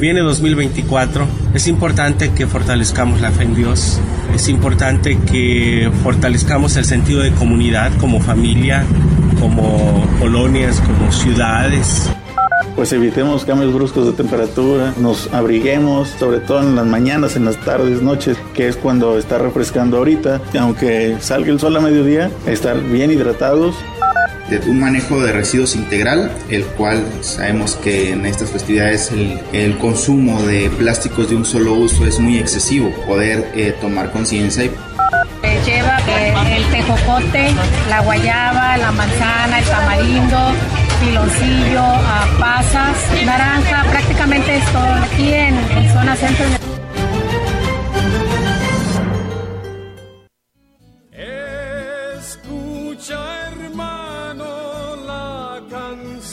Viene 2024, es importante que fortalezcamos la fe en Dios, es importante que fortalezcamos el sentido de comunidad como familia, como colonias, como ciudades. Pues evitemos cambios bruscos de temperatura, nos abriguemos, sobre todo en las mañanas, en las tardes, noches, que es cuando está refrescando ahorita. Aunque salga el sol a mediodía, estar bien hidratados un manejo de residuos integral, el cual sabemos que en estas festividades el, consumo de plásticos de un solo uso es muy excesivo, poder eh, tomar conciencia. Y... Lleva eh, el tejocote, la guayaba, la manzana, el tamarindo, piloncillo, pasas, naranja, prácticamente es todo aquí en, en zona centro.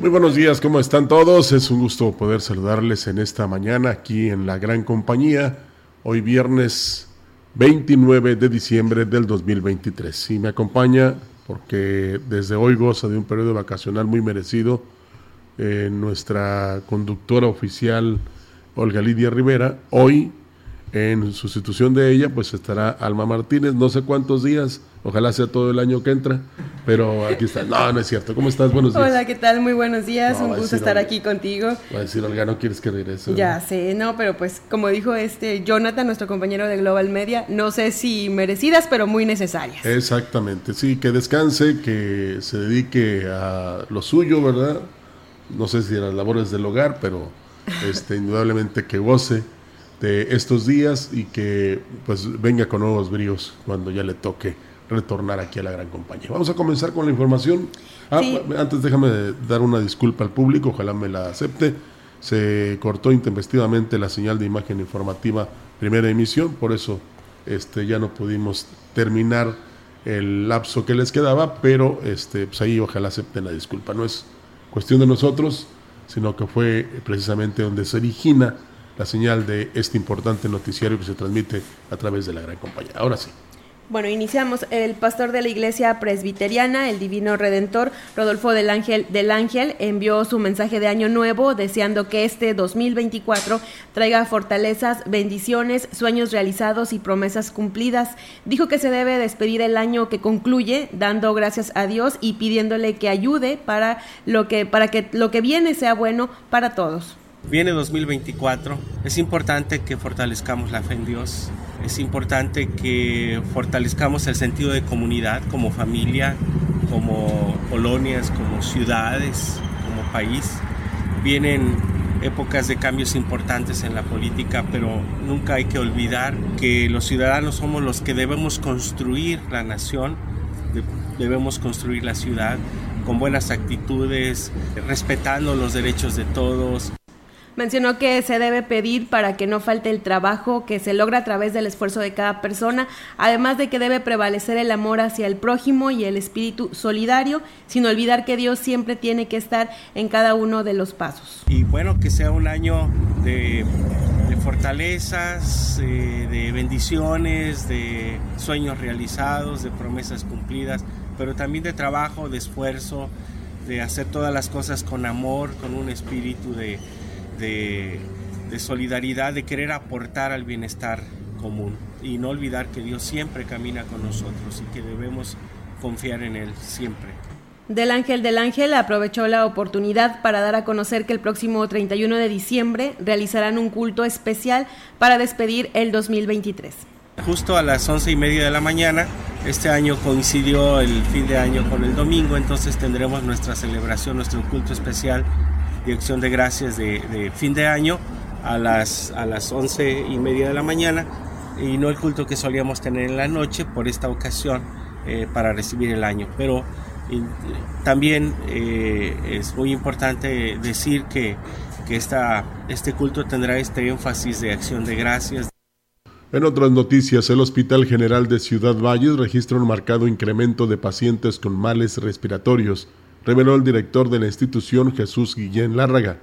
Muy buenos días, ¿cómo están todos? Es un gusto poder saludarles en esta mañana aquí en la gran compañía. Hoy viernes 29 de diciembre del 2023. Y me acompaña porque desde hoy goza de un periodo vacacional muy merecido. Eh, nuestra conductora oficial, Olga Lidia Rivera, hoy en sustitución de ella, pues estará Alma Martínez, no sé cuántos días, ojalá sea todo el año que entra, pero aquí está. No, no es cierto. ¿Cómo estás? Buenos días. Hola, ¿qué tal? Muy buenos días. Un gusto estar aquí contigo. Va a decir, Olga, ¿no quieres que regrese? Ya sé, no, pero pues como dijo este Jonathan, nuestro compañero de Global Media, no sé si merecidas, pero muy necesarias. Exactamente, sí, que descanse, que se dedique a lo suyo, ¿verdad? No sé si a las labores del hogar, pero este, indudablemente que goce de estos días y que pues venga con nuevos bríos cuando ya le toque retornar aquí a la gran compañía. Vamos a comenzar con la información. Ah, antes déjame dar una disculpa al público, ojalá me la acepte. Se cortó intempestivamente la señal de imagen informativa primera emisión, por eso este, ya no pudimos terminar el lapso que les quedaba, pero este, pues ahí ojalá acepten la disculpa. No es cuestión de nosotros, sino que fue precisamente donde se origina la señal de este importante noticiario que se transmite a través de la gran compañía. Ahora sí. Bueno, iniciamos. El pastor de la iglesia presbiteriana, el divino redentor, Rodolfo del Ángel del Ángel, envió su mensaje de año nuevo deseando que este 2024 traiga fortalezas, bendiciones, sueños realizados y promesas cumplidas. Dijo que se debe despedir el año que concluye dando gracias a Dios y pidiéndole que ayude para lo que para que lo que viene sea bueno para todos. Viene 2024, es importante que fortalezcamos la fe en Dios, es importante que fortalezcamos el sentido de comunidad como familia, como colonias, como ciudades, como país. Vienen épocas de cambios importantes en la política, pero nunca hay que olvidar que los ciudadanos somos los que debemos construir la nación, debemos construir la ciudad con buenas actitudes, respetando los derechos de todos. Mencionó que se debe pedir para que no falte el trabajo que se logra a través del esfuerzo de cada persona, además de que debe prevalecer el amor hacia el prójimo y el espíritu solidario, sin olvidar que Dios siempre tiene que estar en cada uno de los pasos. Y bueno, que sea un año de, fortalezas, eh, de bendiciones, de sueños realizados, de promesas cumplidas, pero también de trabajo, de esfuerzo, de hacer todas las cosas con amor, con un espíritu de, de, de solidaridad, de querer aportar al bienestar común y no olvidar que Dios siempre camina con nosotros y que debemos confiar en Él siempre. Del Ángel del Ángel aprovechó la oportunidad para dar a conocer que el próximo 31 de diciembre realizarán un culto especial para despedir el 2023. Justo a las once y media de la mañana, este año coincidió el fin de año con el domingo, entonces tendremos nuestra celebración, nuestro culto especial de acción de gracias de, de fin de año a las, a las once y media de la mañana y no el culto que solíamos tener en la noche por esta ocasión eh, para recibir el año. Pero y, también eh, es muy importante decir que, que esta, este culto tendrá este énfasis de acción de gracias. En otras noticias, el Hospital General de Ciudad Valles registra un marcado incremento de pacientes con males respiratorios, reveló el director de la institución Jesús Guillén Lárraga.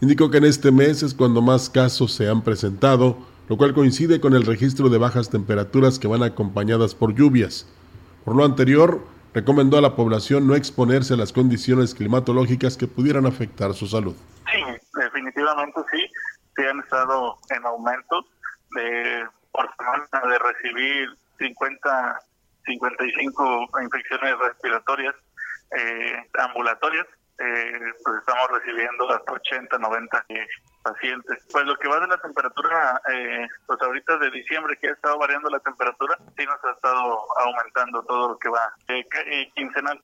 Indicó que en este mes es cuando más casos se han presentado, lo cual coincide con el registro de bajas temperaturas que van acompañadas por lluvias. Por lo anterior, recomendó a la población no exponerse a las condiciones climatológicas que pudieran afectar su salud. Sí, definitivamente sí, sí han estado en aumento de por semana de recibir 50, 55 infecciones respiratorias eh, ambulatorias, eh, pues estamos recibiendo hasta 80, 90 eh, pacientes. Pues lo que va de la temperatura, eh, pues ahorita de diciembre que ha estado variando la temperatura, sí nos ha estado aumentando todo lo que va eh, eh, quincenal.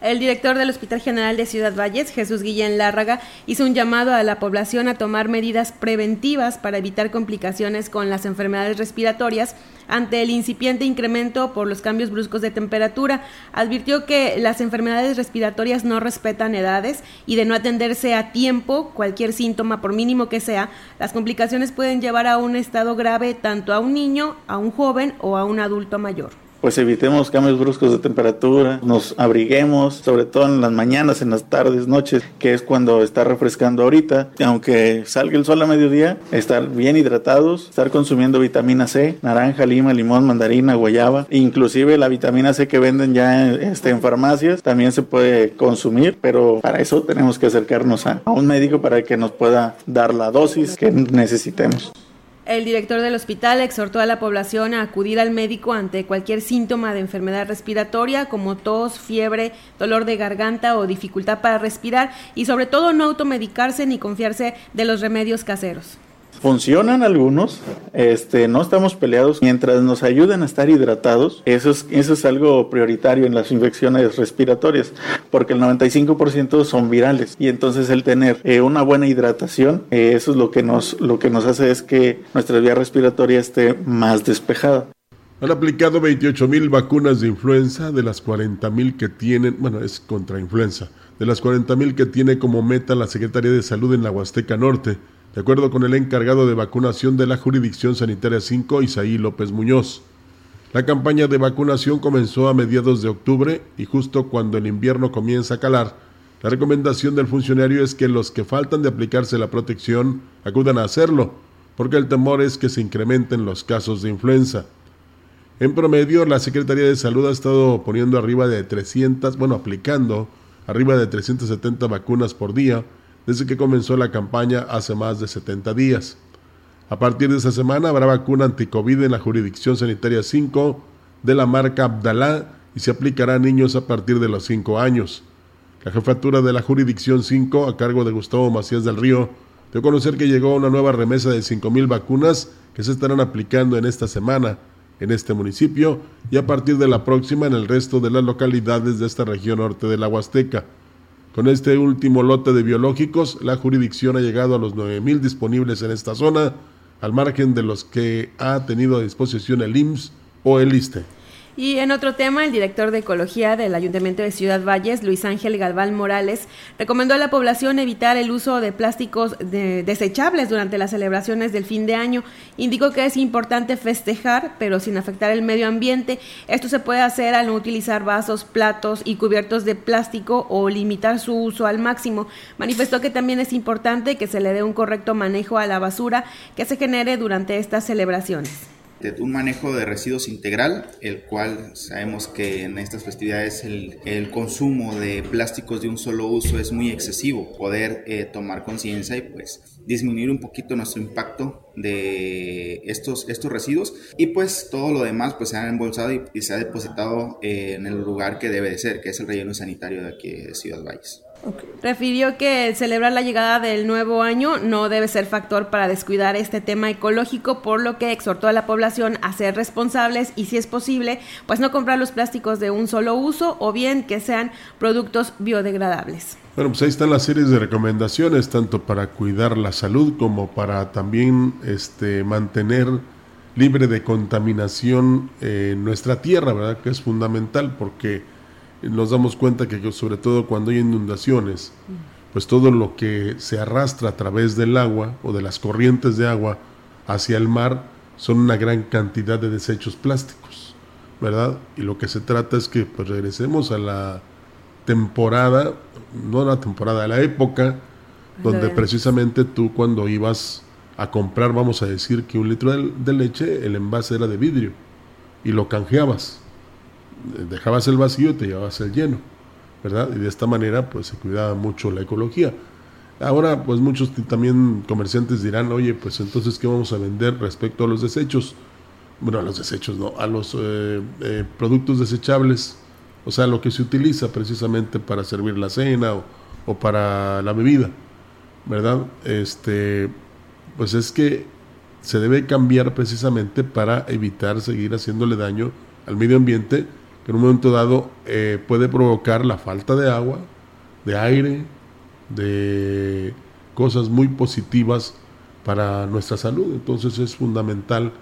El director del Hospital General de Ciudad Valles, Jesús Guillén Lárraga, hizo un llamado a la población a tomar medidas preventivas para evitar complicaciones con las enfermedades respiratorias ante el incipiente incremento por los cambios bruscos de temperatura. Advirtió que las enfermedades respiratorias no respetan edades y de no atenderse a tiempo cualquier síntoma, por mínimo que sea, las complicaciones pueden llevar a un estado grave tanto a un niño, a un joven o a un adulto mayor pues evitemos cambios bruscos de temperatura, nos abriguemos, sobre todo en las mañanas, en las tardes, noches, que es cuando está refrescando ahorita. Aunque salga el sol a mediodía, estar bien hidratados, estar consumiendo vitamina C, naranja, lima, limón, mandarina, guayaba, inclusive la vitamina C que venden ya este, en farmacias también se puede consumir, pero para eso tenemos que acercarnos a un médico para que nos pueda dar la dosis que necesitemos. El director del hospital exhortó a la población a acudir al médico ante cualquier síntoma de enfermedad respiratoria como tos, fiebre, dolor de garganta o dificultad para respirar y sobre todo no automedicarse ni confiarse de los remedios caseros. Funcionan algunos, este, no estamos peleados. Mientras nos ayuden a estar hidratados, eso es, eso es algo prioritario en las infecciones respiratorias, porque el 95% son virales. Y entonces el tener eh, una buena hidratación, eh, eso es lo que, nos, lo que nos hace es que nuestra vía respiratoria esté más despejada. Han aplicado 28 mil vacunas de influenza de las 40 mil que tienen, bueno, es contra influenza, de las 40 mil que tiene como meta la Secretaría de Salud en la Huasteca Norte de acuerdo con el encargado de vacunación de la Jurisdicción Sanitaria 5, Isaí López Muñoz. La campaña de vacunación comenzó a mediados de octubre y justo cuando el invierno comienza a calar, la recomendación del funcionario es que los que faltan de aplicarse la protección acudan a hacerlo, porque el temor es que se incrementen los casos de influenza. En promedio, la Secretaría de Salud ha estado poniendo arriba de 300, bueno, aplicando arriba de 370 vacunas por día, desde que comenzó la campaña hace más de 70 días. A partir de esta semana habrá vacuna anticovid en la jurisdicción sanitaria 5 de la marca Abdalá y se aplicará a niños a partir de los 5 años. La jefatura de la jurisdicción 5, a cargo de Gustavo Macías del Río, dio a conocer que llegó una nueva remesa de 5.000 vacunas que se estarán aplicando en esta semana en este municipio y a partir de la próxima en el resto de las localidades de esta región norte de la Huasteca. Con este último lote de biológicos, la jurisdicción ha llegado a los 9.000 disponibles en esta zona, al margen de los que ha tenido a disposición el IMSS o el ISTE. Y en otro tema, el director de Ecología del Ayuntamiento de Ciudad Valles, Luis Ángel Galván Morales, recomendó a la población evitar el uso de plásticos desechables durante las celebraciones del fin de año. Indicó que es importante festejar, pero sin afectar el medio ambiente. Esto se puede hacer al no utilizar vasos, platos y cubiertos de plástico o limitar su uso al máximo. Manifestó que también es importante que se le dé un correcto manejo a la basura que se genere durante estas celebraciones un manejo de residuos integral, el cual sabemos que en estas festividades el, el consumo de plásticos de un solo uso es muy excesivo. Poder eh, tomar conciencia y pues disminuir un poquito nuestro impacto de estos, estos residuos y pues todo lo demás pues se ha embolsado y, se ha depositado eh, en el lugar que debe de ser, que es el relleno sanitario de aquí de Ciudad Valles. Refirió que celebrar la llegada del nuevo año no debe ser factor para descuidar este tema ecológico, por lo que exhortó a la población a ser responsables y si es posible, pues no comprar los plásticos de un solo uso o bien que sean productos biodegradables. Bueno, pues ahí están las series de recomendaciones, tanto para cuidar la salud como para también este, mantener libre de contaminación eh, nuestra tierra, ¿verdad? Que es fundamental porque nos damos cuenta que sobre todo cuando hay inundaciones, pues todo lo que se arrastra a través del agua o de las corrientes de agua hacia el mar son una gran cantidad de desechos plásticos, ¿verdad? Y lo que se trata es que pues regresemos a la temporada, no la temporada, a la época donde precisamente tú cuando ibas a comprar, vamos a decir que un litro de leche, el envase era de vidrio y lo canjeabas dejabas el vacío y te llevabas el lleno, ¿verdad? Y de esta manera pues se cuidaba mucho la ecología. Ahora pues muchos también comerciantes dirán, oye, pues entonces ¿qué vamos a vender respecto a los desechos? Bueno, a los desechos, no, a los eh, eh, productos desechables, o sea, lo que se utiliza precisamente para servir la cena o, o para la bebida, ¿verdad? Este, pues es que se debe cambiar precisamente para evitar seguir haciéndole daño al medio ambiente en un momento dado eh, puede provocar la falta de agua, de aire, de cosas muy positivas para nuestra salud. Entonces es fundamental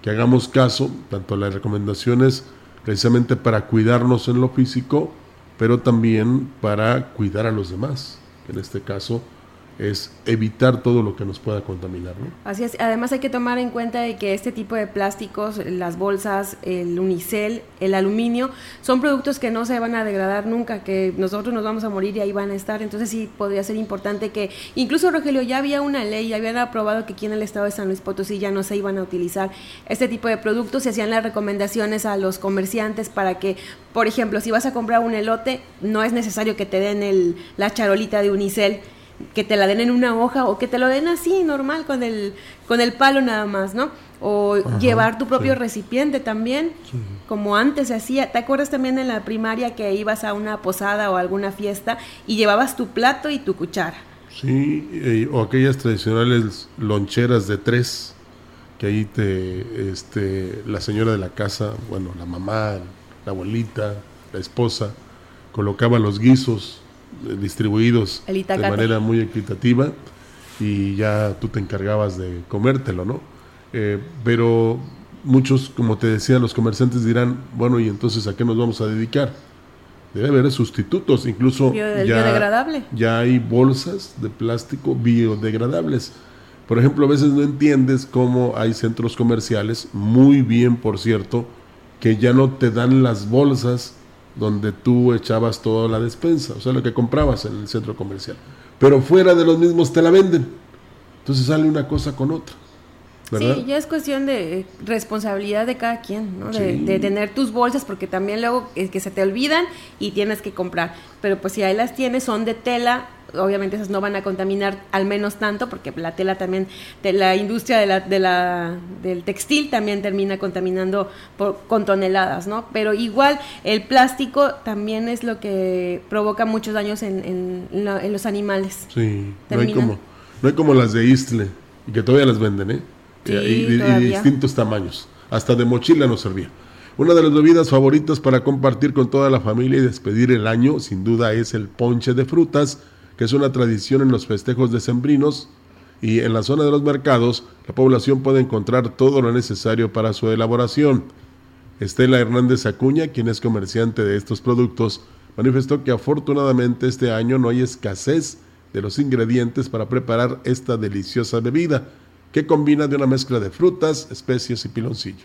que hagamos caso, tanto a las recomendaciones precisamente para cuidarnos en lo físico, pero también para cuidar a los demás, en este caso es evitar todo lo que nos pueda contaminar. ¿no? Así es. Además hay que tomar en cuenta de que este tipo de plásticos, las bolsas, el unicel, el aluminio, son productos que no se van a degradar nunca, que nosotros nos vamos a morir y ahí van a estar. Entonces sí podría ser importante que, incluso Rogelio, ya había una ley, ya habían aprobado que aquí en el estado de San Luis Potosí ya no se iban a utilizar este tipo de productos, se hacían las recomendaciones a los comerciantes para que, por ejemplo, si vas a comprar un elote, no es necesario que te den el, la charolita de unicel que te la den en una hoja o que te lo den así, normal, con el, con el palo nada más, ¿no? O llevar tu propio recipiente también, como antes se hacía. ¿Te acuerdas también en la primaria que ibas a una posada o alguna fiesta y llevabas tu plato y tu cuchara? Sí, eh, o aquellas tradicionales loncheras de tres, que ahí te, este, la señora de la casa, bueno, la mamá, la abuelita, la esposa, colocaba los guisos distribuidos de manera muy equitativa y ya tú te encargabas de comértelo, ¿no? Eh, pero muchos, como te decía, los comerciantes dirán, bueno, ¿y entonces a qué nos vamos a dedicar? Debe haber sustitutos, incluso ya, ya hay bolsas de plástico biodegradables. Por ejemplo, a veces no entiendes cómo hay centros comerciales, muy bien por cierto, que ya no te dan las bolsas donde tú echabas toda la despensa, o sea, lo que comprabas en el centro comercial. Pero fuera de los mismos te la venden. Entonces sale una cosa con otra. Sí, ya es cuestión de responsabilidad de cada quien, ¿no? De, tener tus bolsas, porque también luego es que se te olvidan y tienes que comprar. Pero pues si ahí las tienes, son de tela, obviamente esas no van a contaminar al menos tanto, porque la tela también, de la industria de la, de la, del textil también termina contaminando por, con toneladas, ¿no? Pero igual el plástico también es lo que provoca muchos daños en, en, los animales. Sí, no hay, como, no hay como las de Istle, y que todavía las venden, ¿eh? y, de distintos tamaños. Hasta de mochila nos servía. Una de las bebidas favoritas para compartir con toda la familia y despedir el año, sin duda, es el ponche de frutas, que es una tradición en los festejos decembrinos. Y en la zona de los mercados, la población puede encontrar todo lo necesario para su elaboración. Estela Hernández Acuña, quien es comerciante de estos productos, manifestó que afortunadamente este año no hay escasez de los ingredientes para preparar esta deliciosa bebida, que combina de una mezcla de frutas, especias y piloncillo.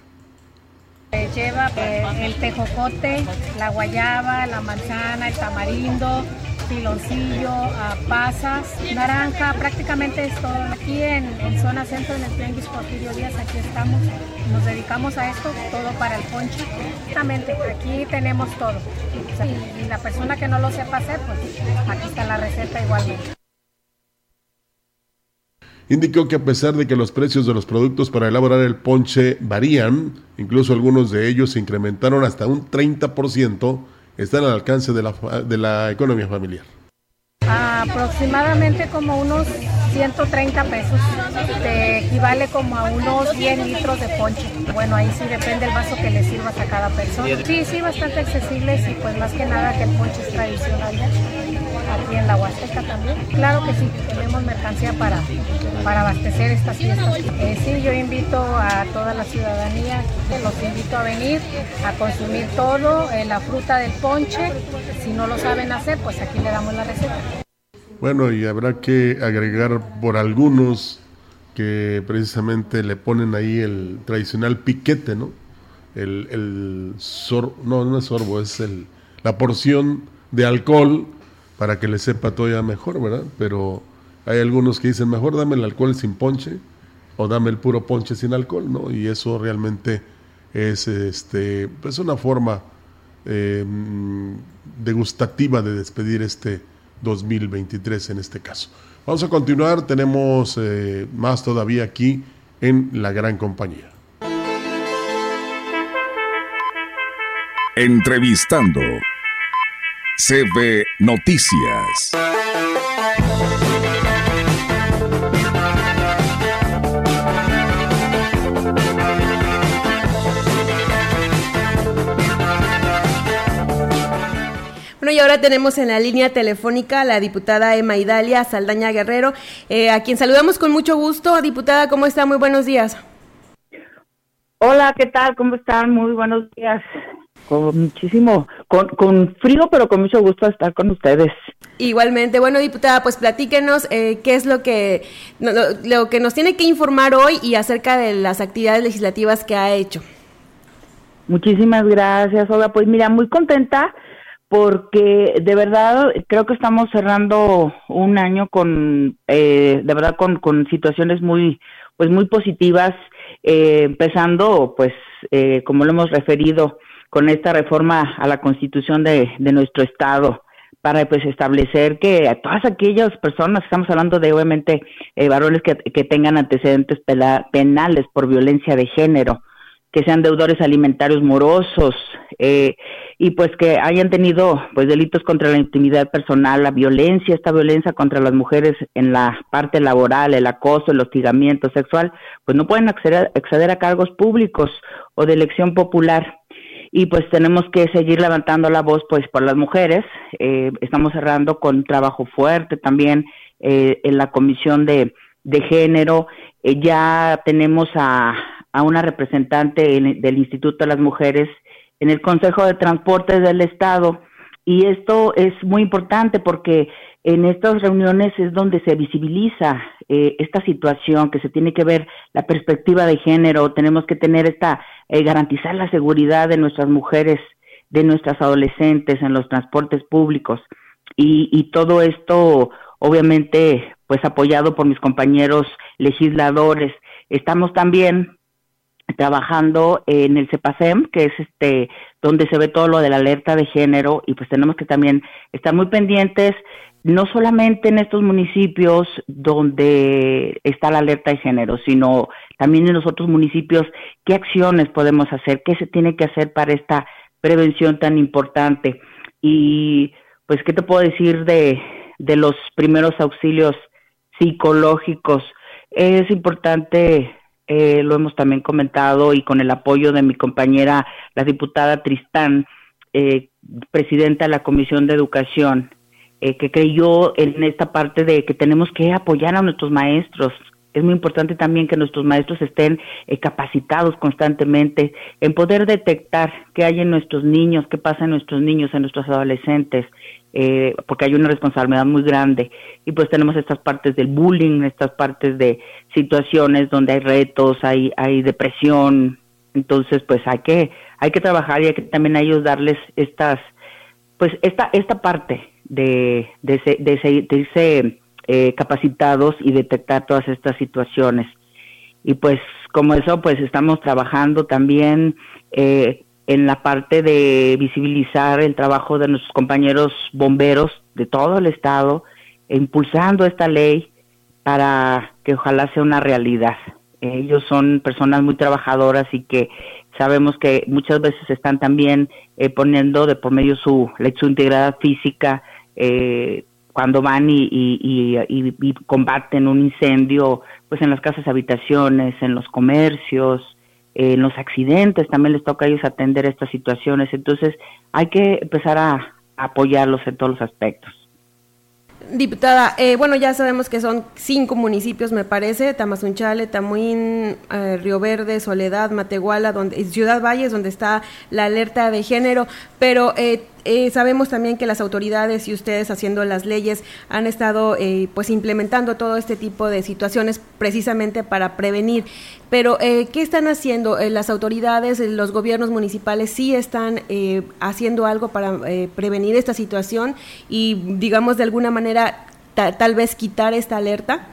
Lleva eh, el tejocote, la guayaba, la manzana, el tamarindo, piloncillo, pasas, naranja, prácticamente es todo. Aquí en, zona centro, en el Tianguis Porfirio Díaz, aquí estamos, nos dedicamos a esto, todo para el ponche. Exactamente, aquí tenemos todo. Y, y la persona que no lo sepa hacer, pues aquí está la receta igualmente. Indicó que a pesar de que los precios de los productos para elaborar el ponche varían, incluso algunos de ellos se incrementaron hasta un 30%, están al alcance de la, de la economía familiar. Aproximadamente como unos 130 pesos, te equivale como a unos 10 litros de ponche. Bueno, ahí sí depende el vaso que le sirvas a cada persona. Sí, sí, bastante accesibles y pues más que nada que el ponche es tradicional aquí en la Huasteca también. Claro que sí, tenemos mercancía para, para abastecer estas fiestas. Eh, sí, yo invito a toda la ciudadanía, los invito a venir a consumir todo, eh, la fruta del ponche. Si no lo saben hacer, pues aquí le damos la receta. Bueno, y habrá que agregar por algunos que precisamente le ponen ahí el tradicional piquete, ¿no? El, el sorbo, no, no es sorbo, es el, la porción de alcohol para que le sepa todavía mejor, ¿verdad? Pero hay algunos que dicen, mejor dame el alcohol sin ponche o dame el puro ponche sin alcohol, ¿no? Y eso realmente es este, pues una forma eh, degustativa de despedir este 2023 en este caso. Vamos a continuar, tenemos eh, más todavía aquí en la gran compañía. Entrevistando CB Noticias. Bueno, y ahora tenemos en la línea telefónica a la diputada Emma Idalia Saldaña Guerrero, eh, a quien saludamos con mucho gusto. Diputada, ¿cómo está? Muy buenos días. Hola, ¿qué tal? ¿Cómo están? Muy buenos días con muchísimo, con, con, frío, pero con mucho gusto estar con ustedes. Igualmente, bueno, diputada, pues platíquenos eh, qué es lo que, lo, lo, que nos tiene que informar hoy y acerca de las actividades legislativas que ha hecho. Muchísimas gracias, Olga. Pues mira, muy contenta porque de verdad creo que estamos cerrando un año con, eh, de verdad, con, con situaciones muy, pues muy positivas, eh, empezando, pues, eh, como lo hemos referido, con esta reforma a la constitución de, de nuestro estado para pues establecer que a todas aquellas personas, estamos hablando de obviamente eh, varones que, tengan antecedentes penales por violencia de género, que sean deudores alimentarios morosos eh, y pues que hayan tenido pues delitos contra la intimidad personal, la violencia, esta violencia contra las mujeres en la parte laboral, el acoso, el hostigamiento sexual, pues no pueden acceder, acceder a cargos públicos o de elección popular y pues tenemos que seguir levantando la voz pues por las mujeres. Eh, estamos cerrando con trabajo fuerte también eh, en la comisión de, de género. Eh, ya tenemos a, a una representante en, del Instituto de las Mujeres en el Consejo de Transportes del Estado y esto es muy importante porque en estas reuniones es donde se visibiliza eh, esta situación, que se tiene que ver la perspectiva de género, tenemos que tener esta, eh, garantizar la seguridad de nuestras mujeres, de nuestras adolescentes en los transportes públicos. Y, y todo esto, obviamente, pues apoyado por mis compañeros legisladores. Estamos también trabajando en el CEPACEM, que es este donde se ve todo lo de la alerta de género y pues tenemos que también estar muy pendientes no solamente en estos municipios donde está la alerta de género, sino también en los otros municipios, qué acciones podemos hacer, qué se tiene que hacer para esta prevención tan importante. Y pues, ¿qué te puedo decir de, de los primeros auxilios psicológicos? Es importante eh, lo hemos también comentado y con el apoyo de mi compañera, la diputada Tristán, eh, presidenta de la Comisión de Educación, eh, que creyó en esta parte de que tenemos que apoyar a nuestros maestros Es muy importante también que nuestros maestros estén eh, capacitados constantemente en poder detectar qué hay en nuestros niños, qué pasa en nuestros niños, en nuestros adolescentes, eh, porque hay una responsabilidad muy grande. Y pues tenemos estas partes del bullying, estas partes de situaciones donde hay retos, hay, hay depresión. Entonces, pues hay que, hay que trabajar y hay que también a ellos darles estas, pues esta, esta parte de, de, de, irse eh, capacitados y detectar todas estas situaciones. Y pues como eso, pues estamos trabajando también eh, en la parte de visibilizar el trabajo de nuestros compañeros bomberos de todo el estado, e impulsando esta ley para que ojalá sea una realidad. Ellos son personas muy trabajadoras y que sabemos que muchas veces están también eh, poniendo de por medio su, su integridad física eh, cuando van y, y, combaten un incendio, pues en las casas habitaciones, en los comercios, en los accidentes, también les toca a ellos atender estas situaciones. Entonces hay que empezar a apoyarlos en todos los aspectos. Diputada, eh, bueno, ya sabemos que son cinco municipios, me parece, Tamazunchale, Tamuín, eh, Río Verde, Soledad, Matehuala, donde, Ciudad Valles, donde está la alerta de género, pero eh, eh, sabemos también que las autoridades y ustedes haciendo las leyes han estado eh, pues implementando todo este tipo de situaciones precisamente para prevenir. Pero eh, ¿qué están haciendo las autoridades, los gobiernos municipales? ¿Sí están haciendo algo para prevenir esta situación y digamos de alguna manera tal vez quitar esta alerta?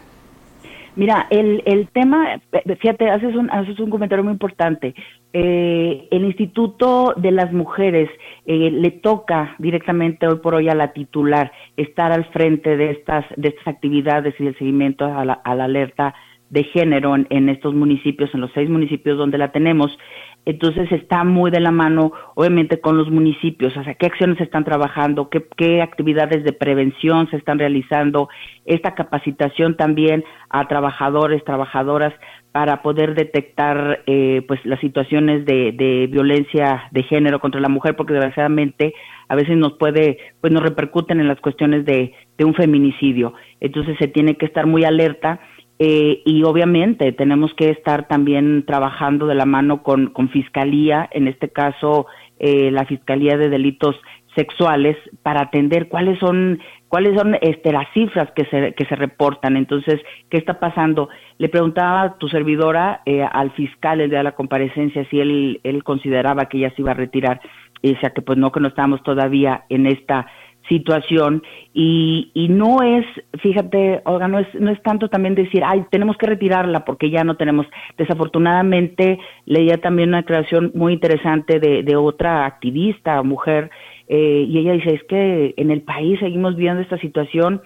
Mira, el, el tema, fíjate, haces un, haces un comentario muy importante. Eh, el Instituto de las Mujeres eh, le toca directamente hoy por hoy a la titular estar al frente de estas, de estas actividades y del seguimiento a la, alerta de género en, estos municipios, en los seis municipios donde la tenemos. Entonces está muy de la mano, obviamente, con los municipios, o sea, qué acciones se están trabajando, qué, qué actividades de prevención se están realizando, esta capacitación también a trabajadores, trabajadoras, para poder detectar eh, pues las situaciones de, de, violencia de género contra la mujer, porque desgraciadamente a veces nos puede, pues nos repercuten en las cuestiones de, de un feminicidio. Entonces se tiene que estar muy alerta eh, y obviamente tenemos que estar también trabajando de la mano con, con Fiscalía, en este caso eh, la Fiscalía de Delitos Sexuales, para atender cuáles son cuáles son este, las cifras que se, que se reportan. Entonces, ¿qué está pasando? Le preguntaba tu servidora, eh, al fiscal el día de la comparecencia, si él, él consideraba que ella se iba a retirar. Y decía que pues no, que no estábamos todavía en esta situación y, y no es, fíjate, Olga, no es, no es tanto también decir, ay, tenemos que retirarla porque ya no tenemos. Desafortunadamente, leía también una declaración muy interesante de, de otra activista, mujer, eh, y ella dice, es que en el país seguimos viendo esta situación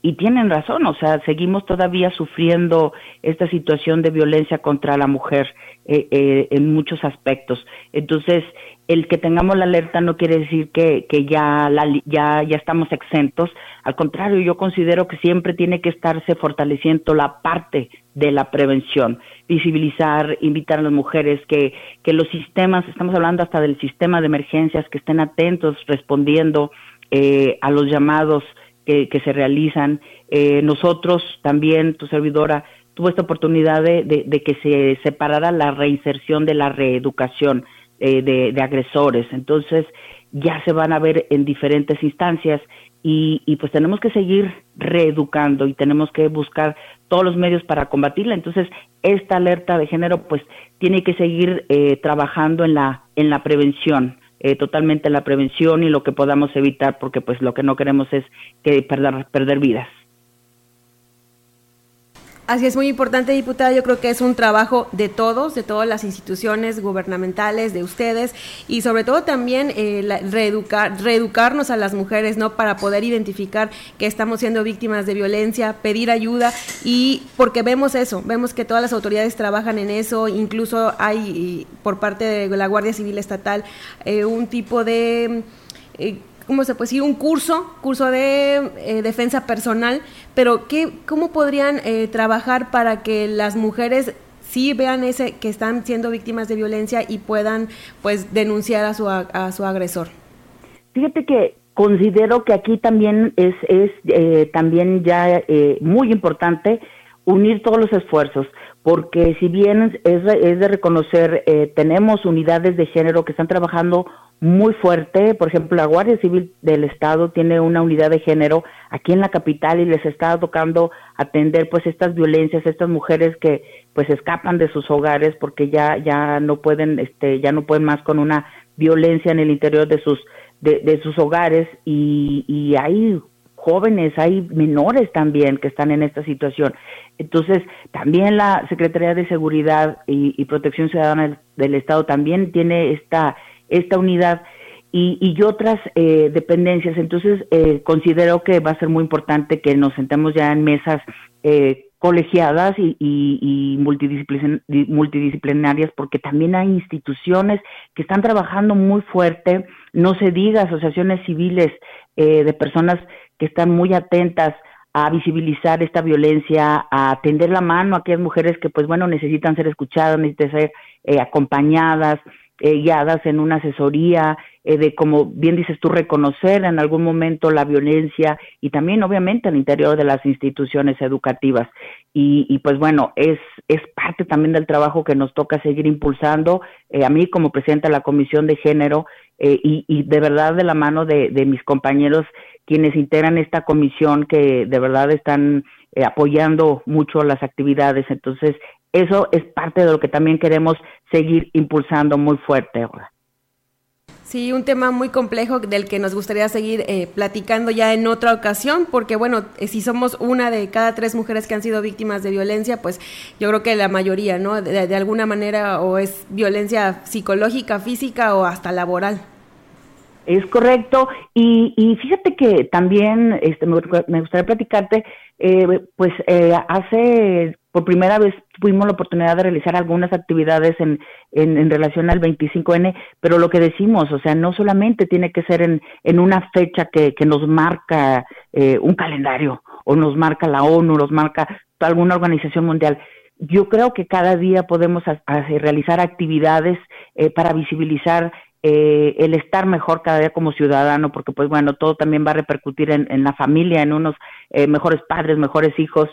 y tienen razón, o sea, seguimos todavía sufriendo esta situación de violencia contra la mujer eh, eh, en muchos aspectos. Entonces, el que tengamos la alerta no quiere decir que, que ya, la, ya, ya estamos exentos. Al contrario, yo considero que siempre tiene que estarse fortaleciendo la parte de la prevención, visibilizar, invitar a las mujeres que, que los sistemas, estamos hablando hasta del sistema de emergencias, que estén atentos respondiendo eh, a los llamados que, que se realizan. Eh, nosotros también, tu servidora, tuvo esta oportunidad de, de, de que se separara la reinserción de la reeducación eh, de, agresores. Entonces ya se van a ver en diferentes instancias y, y, pues tenemos que seguir reeducando y tenemos que buscar todos los medios para combatirla. Entonces esta alerta de género pues tiene que seguir eh, trabajando en la en la prevención. Eh, totalmente en la prevención y lo que podamos evitar porque pues lo que no queremos es que perder, perder vidas. Así es muy importante, diputada. Yo creo que es un trabajo de todos, de todas las instituciones gubernamentales, de ustedes y sobre todo también eh, reeducar, reeducarnos a las mujeres, ¿no? Para poder identificar que estamos siendo víctimas de violencia, pedir ayuda y porque vemos eso, vemos que todas las autoridades trabajan en eso, incluso hay por parte de la Guardia Civil Estatal eh, un tipo de eh, ¿cómo se puede decir? Un curso, curso de eh, defensa personal, pero ¿qué, ¿cómo podrían eh, trabajar para que las mujeres sí vean ese que están siendo víctimas de violencia y puedan pues denunciar a su, a, su agresor? Fíjate que considero que aquí también es, es eh, también ya muy importante unir todos los esfuerzos, porque si bien es, es de reconocer, eh, tenemos unidades de género que están trabajando muy fuerte, por ejemplo, la Guardia Civil del Estado tiene una unidad de género aquí en la capital y les está tocando atender pues estas violencias, estas mujeres que pues escapan de sus hogares porque ya ya no pueden este ya no pueden más con una violencia en el interior de sus de, sus hogares y, y hay jóvenes, hay menores también que están en esta situación. Entonces, también la Secretaría de Seguridad y, Protección Ciudadana del Estado también tiene esta, esta unidad y, y otras eh, dependencias. Entonces, eh, considero que va a ser muy importante que nos sentemos ya en mesas eh, colegiadas y, y, multidisciplinarias, porque también hay instituciones que están trabajando muy fuerte, no se diga asociaciones civiles de personas que están muy atentas a visibilizar esta violencia, a tender la mano a aquellas mujeres que, pues bueno, necesitan ser escuchadas, necesitan ser eh, acompañadas, eh, guiadas en una asesoría, eh, de como bien dices tú, reconocer en algún momento la violencia y también obviamente al interior de las instituciones educativas. Y, y pues bueno, es, es parte también del trabajo que nos toca seguir impulsando. a mí como presidenta de la Comisión de Género y, y, de verdad de la mano de, de mis compañeros quienes integran esta comisión que de verdad están eh, apoyando mucho las actividades. Entonces, eso es parte de lo que también queremos seguir impulsando muy fuerte ahora. Sí, un tema muy complejo del que nos gustaría seguir eh, platicando ya en otra ocasión, porque bueno, eh, si somos una de cada tres mujeres que han sido víctimas de violencia, pues yo creo que la mayoría, ¿no? De, alguna manera o es violencia psicológica, física o hasta laboral. Es correcto. Y, y fíjate que también este, me, gustaría platicarte, eh, pues eh, hace, por primera vez tuvimos la oportunidad de realizar algunas actividades en, en, relación al 25N, pero lo que decimos, o sea, no solamente tiene que ser en, en una fecha que, que nos marca eh, un calendario o nos marca la ONU, nos marca alguna organización mundial. Yo creo que cada día podemos realizar actividades para visibilizar eh, el estar mejor cada día como ciudadano, porque pues bueno, todo también va a repercutir en, en la familia, en unos eh, mejores padres, mejores hijos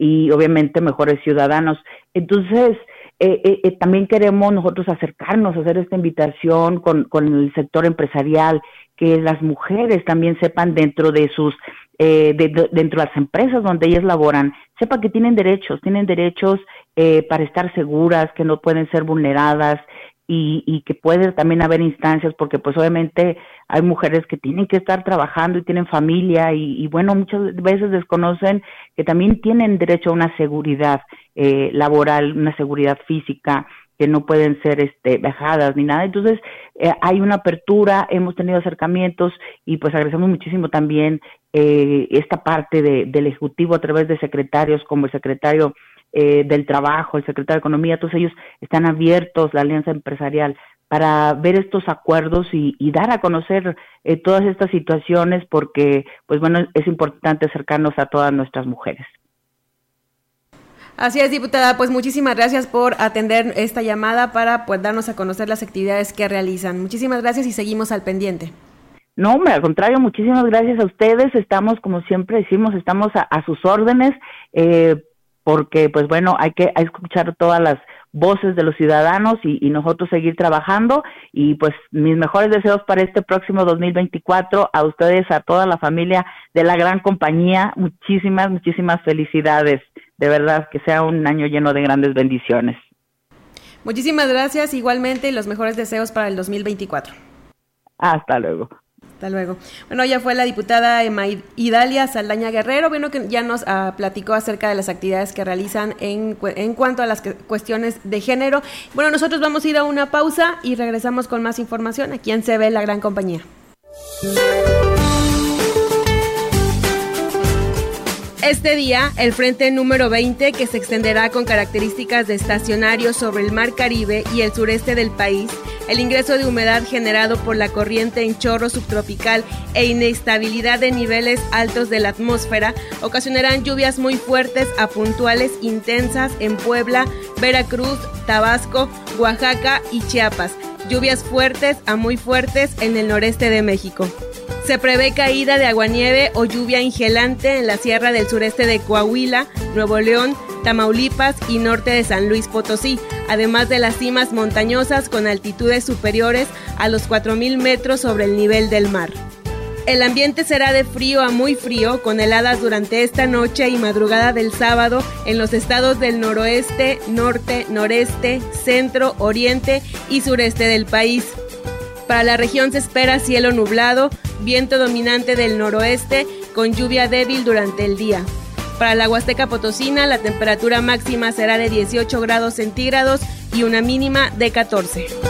y obviamente mejores ciudadanos. Entonces, eh, eh, también queremos nosotros acercarnos, hacer esta invitación con, con el sector empresarial, que las mujeres también sepan dentro de sus eh, dentro de las empresas donde ellas laboran, sepan que tienen derechos, tienen derechos eh, para estar seguras, que no pueden ser vulneradas, y, y, que puede también haber instancias, porque pues obviamente hay mujeres que tienen que estar trabajando y tienen familia y, bueno, muchas veces desconocen que también tienen derecho a una seguridad eh, laboral, una seguridad física, que no pueden ser este, dejadas ni nada. Entonces, eh, hay una apertura, hemos tenido acercamientos y pues agradecemos muchísimo también eh, esta parte de, del Ejecutivo a través de secretarios como el secretario eh, del Trabajo, el secretario de Economía, todos ellos están abiertos, la Alianza Empresarial, para ver estos acuerdos y, dar a conocer eh, todas estas situaciones porque, pues bueno, es importante acercarnos a todas nuestras mujeres. Así es, diputada. Pues muchísimas gracias por atender esta llamada para pues, darnos a conocer las actividades que realizan. Muchísimas gracias y seguimos al pendiente. No, al contrario, muchísimas gracias a ustedes. Estamos, como siempre decimos, estamos a, sus órdenes. Eh, porque pues bueno, hay que escuchar todas las voces de los ciudadanos y, nosotros seguir trabajando y pues mis mejores deseos para este próximo 2024 a ustedes, a toda la familia de la gran compañía, muchísimas, muchísimas felicidades, de verdad que sea un año lleno de grandes bendiciones. Muchísimas gracias igualmente y los mejores deseos para el 2024. Hasta luego. Hasta luego. Bueno, ya fue la diputada Idalia Saldaña Guerrero, bueno que ya nos ah, platicó acerca de las actividades que realizan en, en cuanto a las cuestiones de género. Bueno, nosotros vamos a ir a una pausa y regresamos con más información aquí en CB La Gran Compañía. Este día, el frente número 20, que se extenderá con características de estacionario sobre el Mar Caribe y el sureste del país, el ingreso de humedad generado por la corriente en chorro subtropical e inestabilidad de niveles altos de la atmósfera ocasionarán lluvias muy fuertes a puntuales intensas en Puebla, Veracruz, Tabasco, Oaxaca y Chiapas. Lluvias fuertes a muy fuertes en el noreste de México. Se prevé caída de aguanieve o lluvia ingelante en la sierra del sureste de Coahuila, Nuevo León, Tamaulipas y norte de San Luis Potosí, además de las cimas montañosas con altitudes superiores a los 4.000 metros sobre el nivel del mar. El ambiente será de frío a muy frío, con heladas durante esta noche y madrugada del sábado en los estados del noroeste, norte, noreste, centro, oriente y sureste del país. Para la región se espera cielo nublado, viento dominante del noroeste con lluvia débil durante el día. Para la Huasteca Potosina la temperatura máxima será de 18 grados centígrados y una mínima de 14.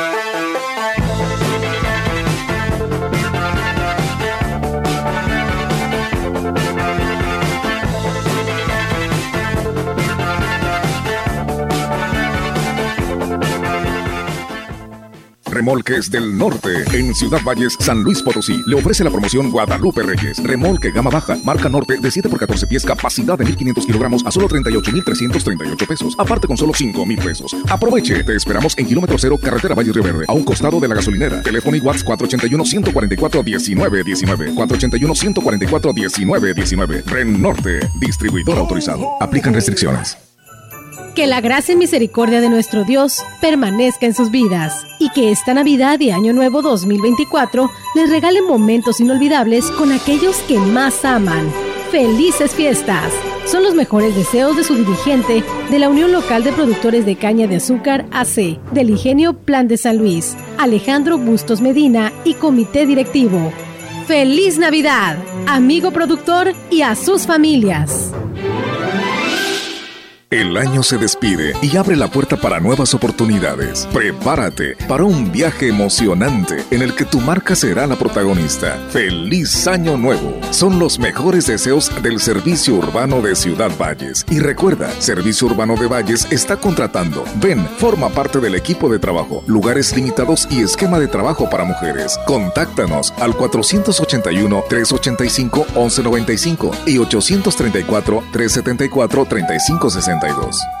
Remolques del Norte en Ciudad Valles, San Luis Potosí. Le ofrece la promoción Guadalupe Reyes. Remolque gama baja, marca norte de 7 por 14 pies, capacidad de 1500 kilogramos a solo 38,338 pesos. Aparte con solo 5,000 pesos. Aproveche. Te esperamos en kilómetro cero, carretera Valle Río Verde, a un costado de la gasolinera. Teléfono y WhatsApp 481-144-1919. 481-144-1919. Ren Norte, distribuidor autorizado. Aplican restricciones. Que la gracia y misericordia de nuestro Dios permanezca en sus vidas y que esta Navidad y Año Nuevo 2024 les regalen momentos inolvidables con aquellos que más aman. ¡Felices fiestas! Son los mejores deseos de su dirigente de la Unión Local de Productores de Caña de Azúcar AC, del Ingenio Plan de San Luis, Alejandro Bustos Medina y Comité Directivo. ¡Feliz Navidad, amigo productor y a sus familias! El año se despide y abre la puerta para nuevas oportunidades. Prepárate para un viaje emocionante en el que tu marca será la protagonista. ¡Feliz Año Nuevo! Son los mejores deseos del Servicio Urbano de Ciudad Valles. Y recuerda, Servicio Urbano de Valles está contratando. Ven, forma parte del equipo de trabajo, lugares limitados y esquema de trabajo para mujeres. Contáctanos al 481-385-1195 y 834-374-3560. 1982.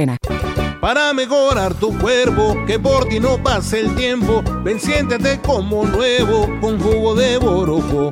Para mejorar tu cuerpo, que por ti no pase el tiempo, ven siéntete como nuevo con jugo de borojo.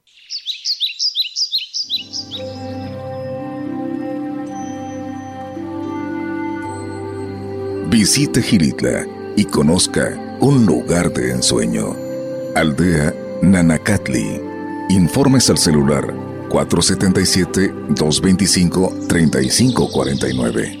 Visite Gilitla y conozca un lugar de ensueño. Aldea Nanacatli. Informes al celular 477-225-3549.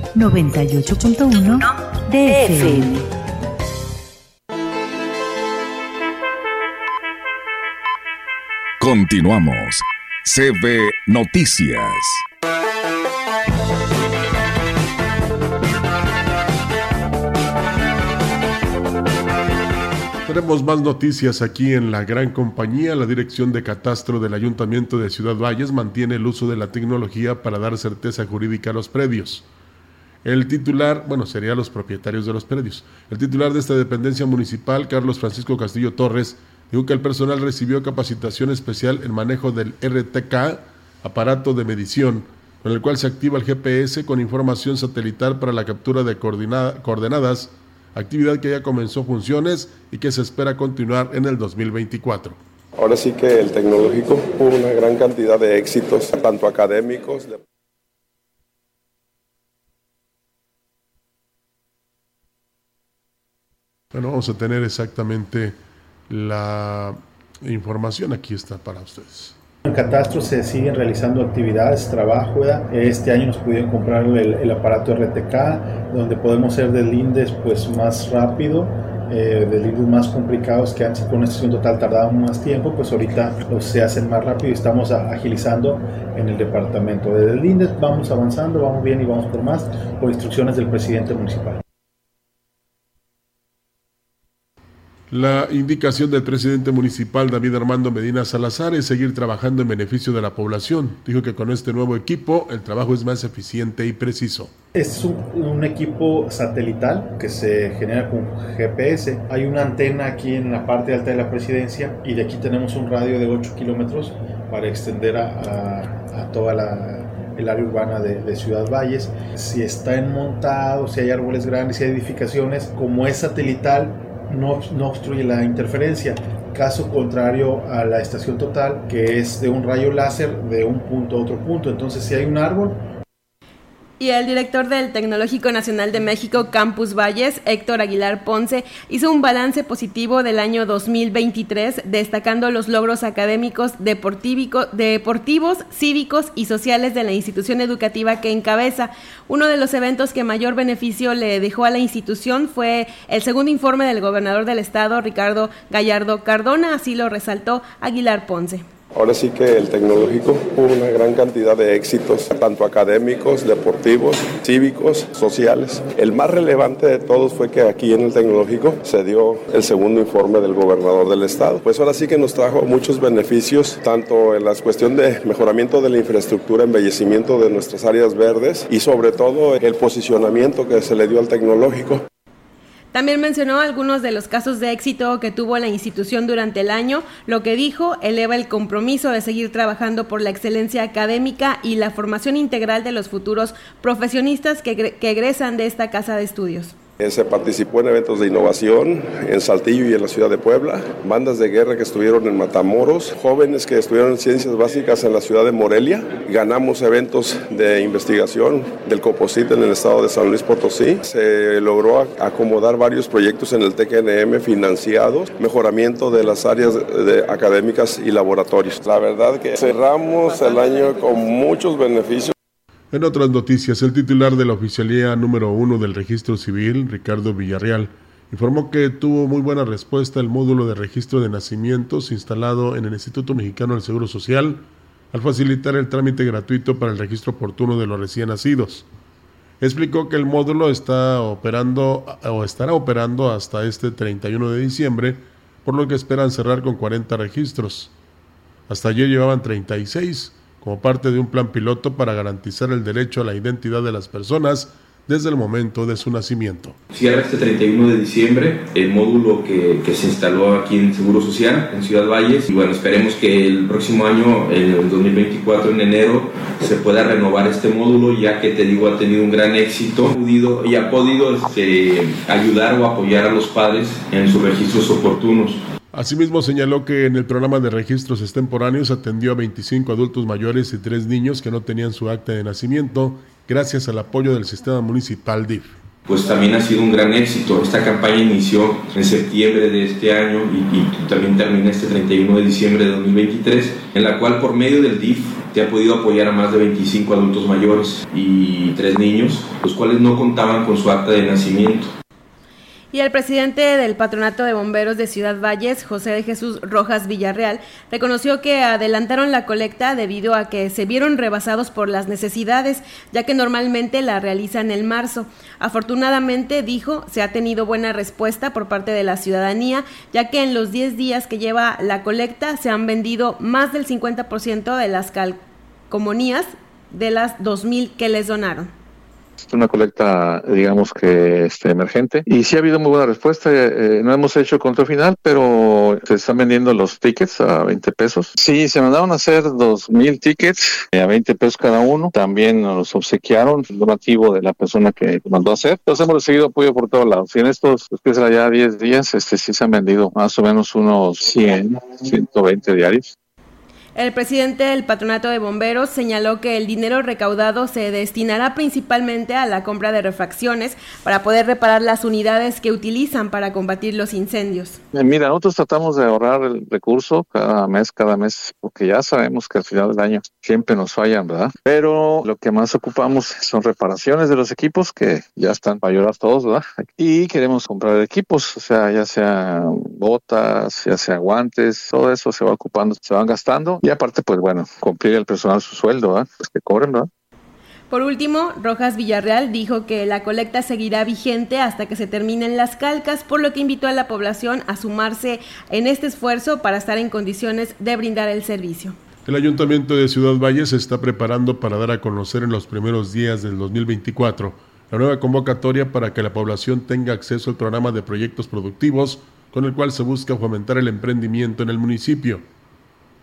98.1 DFM. Continuamos. CB Noticias. Tenemos más noticias aquí en la gran compañía. La Dirección de Catastro del Ayuntamiento de Ciudad Valles mantiene el uso de la tecnología para dar certeza jurídica a los predios. El titular, bueno, serían los propietarios de los predios. El titular de esta dependencia municipal, Carlos Francisco Castillo Torres, dijo que el personal recibió capacitación especial en manejo del RTK, aparato de medición, con el cual se activa el GPS con información satelital para la captura de coordenadas actividad que ya comenzó funciones y que se espera continuar en el 2024. Ahora sí que el tecnológico tuvo una gran cantidad de éxitos, tanto académicos. Bueno, vamos a tener exactamente la información. Aquí está para ustedes. En Catastro se siguen realizando actividades, trabajo. Este año nos pudieron comprar el, aparato RTK, donde podemos ser del INDES pues, más rápido, eh, de lindes más complicados que antes con una estación total tardaban más tiempo, pues ahorita los se hacen más rápido y estamos agilizando en el departamento. Desde el INDES vamos avanzando, vamos bien y vamos por más, por instrucciones del presidente municipal. La indicación del presidente municipal David Armando Medina Salazar es seguir trabajando en beneficio de la población. Dijo que con este nuevo equipo el trabajo es más eficiente y preciso. Es un, equipo satelital que se genera con GPS. Hay una antena aquí en la parte alta de la presidencia y de aquí tenemos un radio de 8 kilómetros para extender a toda la, el área urbana de, de, Ciudad Valles. Si está enmontado, si hay árboles grandes, si hay edificaciones, como es satelital, no, no, obstruye la interferencia. Caso contrario a la estación total, que es de un rayo láser de un punto a otro punto. Entonces, si hay un árbol, y el director del Tecnológico Nacional de México, Campus Valles, Héctor Aguilar Ponce, hizo un balance positivo del año 2023, destacando los logros académicos, deportivos, cívicos y sociales de la institución educativa que encabeza. Uno de los eventos que mayor beneficio le dejó a la institución fue el segundo informe del gobernador del estado, Ricardo Gallardo Cardona, así lo resaltó Aguilar Ponce. Ahora sí que el tecnológico tuvo una gran cantidad de éxitos, tanto académicos, deportivos, cívicos, sociales. El más relevante de todos fue que aquí en el tecnológico se dio el segundo informe del gobernador del estado. Pues ahora sí que nos trajo muchos beneficios, tanto en la cuestión de mejoramiento de la infraestructura, embellecimiento de nuestras áreas verdes y sobre todo el posicionamiento que se le dio al tecnológico. También mencionó algunos de los casos de éxito que tuvo la institución durante el año, lo que dijo eleva el compromiso de seguir trabajando por la excelencia académica y la formación integral de los futuros profesionistas que, egresan de esta casa de estudios. Eh, se participó en eventos de innovación en Saltillo y en la ciudad de Puebla, bandas de guerra que estuvieron en Matamoros, jóvenes que estuvieron en ciencias básicas en la ciudad de Morelia. Ganamos eventos de investigación del COPOSIT en el estado de San Luis Potosí. Se logró acomodar varios proyectos en el TKNM financiados, mejoramiento de las áreas de académicas y laboratorios. La verdad que cerramos el año con muchos beneficios. En otras noticias, el titular de la oficialía número uno del registro civil, Ricardo Villarreal, informó que tuvo muy buena respuesta el módulo de registro de nacimientos instalado en el Instituto Mexicano del Seguro Social al facilitar el trámite gratuito para el registro oportuno de los recién nacidos. Explicó que el módulo está operando o estará operando hasta este 31 de diciembre, por lo que esperan cerrar con 40 registros. Hasta ayer llevaban 36 como parte de un plan piloto para garantizar el derecho a la identidad de las personas desde el momento de su nacimiento. Cierra este 31 de diciembre el módulo que, se instaló aquí en Seguro Social, en Ciudad Valles, y bueno, esperemos que el próximo año, en el 2024, en enero, se pueda renovar este módulo, ya que te digo, ha tenido un gran éxito y ha podido este, ayudar o apoyar a los padres en sus registros oportunos. Asimismo, señaló que en el programa de registros extemporáneos atendió a 25 adultos mayores y 3 niños que no tenían su acta de nacimiento, gracias al apoyo del sistema municipal DIF. Pues también ha sido un gran éxito. Esta campaña inició en septiembre de este año y, y también termina este 31 de diciembre de 2023, en la cual por medio del DIF te ha podido apoyar a más de 25 adultos mayores y 3 niños, los cuales no contaban con su acta de nacimiento. Y el presidente del Patronato de Bomberos de Ciudad Valles, José de Jesús Rojas Villarreal, reconoció que adelantaron la colecta debido a que se vieron rebasados por las necesidades, ya que normalmente la realizan en marzo. Afortunadamente, dijo, se ha tenido buena respuesta por parte de la ciudadanía, ya que en los 10 días que lleva la colecta se han vendido más del 50% de las calcomanías de las 2.000 que les donaron una colecta, digamos que este, emergente. Y sí ha habido muy buena respuesta. Eh, no hemos hecho control final, pero se están vendiendo los tickets a 20 pesos. Sí, se mandaron a hacer 2.000 tickets eh, a 20 pesos cada uno. También nos obsequiaron el donativo de la persona que mandó a hacer. Entonces hemos recibido apoyo por todos lados. Y en estos, que será ya 10 días, este, sí se han vendido más o menos unos 100, 120 diarios. El presidente del Patronato de Bomberos señaló que el dinero recaudado se destinará principalmente a la compra de refacciones para poder reparar las unidades que utilizan para combatir los incendios. Eh, mira, nosotros tratamos de ahorrar el recurso cada mes, cada mes, porque ya sabemos que al final del año siempre nos fallan, ¿verdad? Pero lo que más ocupamos son reparaciones de los equipos que ya están llorar todos, ¿verdad? Y queremos comprar equipos, o sea, ya sea botas, ya sea guantes, todo eso se va ocupando, se van gastando y aparte, pues bueno, cumplir el personal su sueldo, ¿eh? pues que cobren, ¿no? Por último, Rojas Villarreal dijo que la colecta seguirá vigente hasta que se terminen las calcas, por lo que invitó a la población a sumarse en este esfuerzo para estar en condiciones de brindar el servicio. El Ayuntamiento de Ciudad Valle se está preparando para dar a conocer en los primeros días del 2024 la nueva convocatoria para que la población tenga acceso al programa de proyectos productivos con el cual se busca fomentar el emprendimiento en el municipio.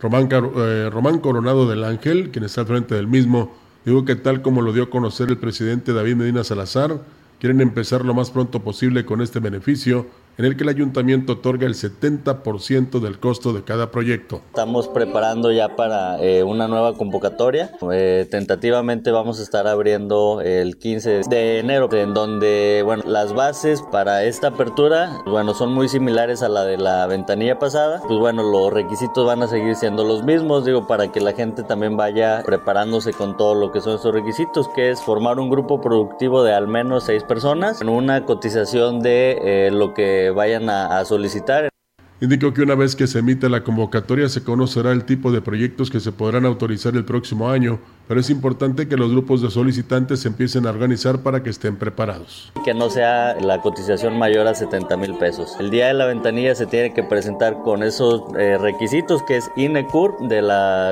Román, eh, Román Coronado del Ángel, quien está al frente del mismo, dijo que tal como lo dio a conocer el presidente David Medina Salazar, quieren empezar lo más pronto posible con este beneficio en el que el ayuntamiento otorga el 70% del costo de cada proyecto. Estamos preparando ya para eh, una nueva convocatoria. Eh, tentativamente vamos a estar abriendo el 15 de enero, en donde, bueno, las bases para esta apertura, bueno, son muy similares a la de la ventanilla pasada. Pues bueno, los requisitos van a seguir siendo los mismos, digo, para que la gente también vaya preparándose con todo lo que son estos requisitos, que es formar un grupo productivo de al menos seis personas, en una cotización de eh, lo que vayan a, solicitar. Indicó que una vez que se emita la convocatoria se conocerá el tipo de proyectos que se podrán autorizar el próximo año, pero es importante que los grupos de solicitantes se empiecen a organizar para que estén preparados. Que no sea la cotización mayor a 70 mil pesos. El día de la ventanilla se tiene que presentar con esos eh, requisitos que es INECUR del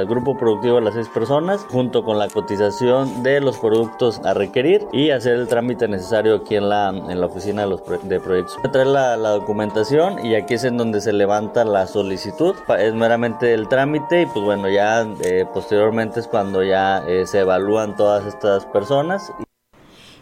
grupo productivo de las seis personas, junto con la cotización de los productos a requerir y hacer el trámite necesario aquí en la, en la oficina de, los de proyectos. Traer la, la documentación y aquí es en donde se levanta la solicitud. Es meramente el trámite y pues bueno, ya eh, posteriormente es cuando ya eh, se evalúan todas estas personas.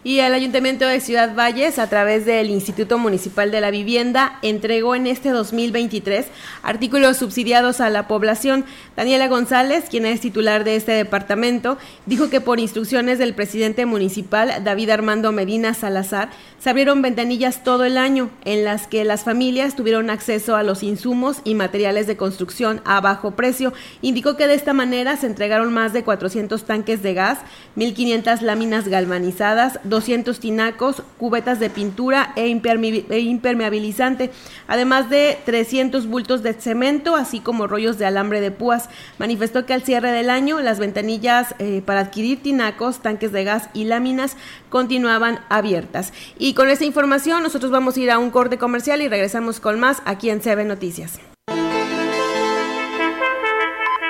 Y el Ayuntamiento de Ciudad Valles, a través del Instituto Municipal de la Vivienda, entregó en este 2023 artículos subsidiados a la población. Daniela González, quien es titular de este departamento, dijo que por instrucciones del presidente municipal, David Armando Medina Salazar, se abrieron ventanillas todo el año en las que las familias tuvieron acceso a los insumos y materiales de construcción a bajo precio. Indicó que de esta manera se entregaron más de 400 tanques de gas, 1.500 láminas galvanizadas, 200 tinacos, cubetas de pintura e, e, impermeabilizante, además de 300 bultos de cemento, así como rollos de alambre de púas. Manifestó que al cierre del año las ventanillas eh, para adquirir tinacos, tanques de gas y láminas continuaban abiertas. Y con esta información nosotros vamos a ir a un corte comercial y regresamos con más aquí en CB Noticias.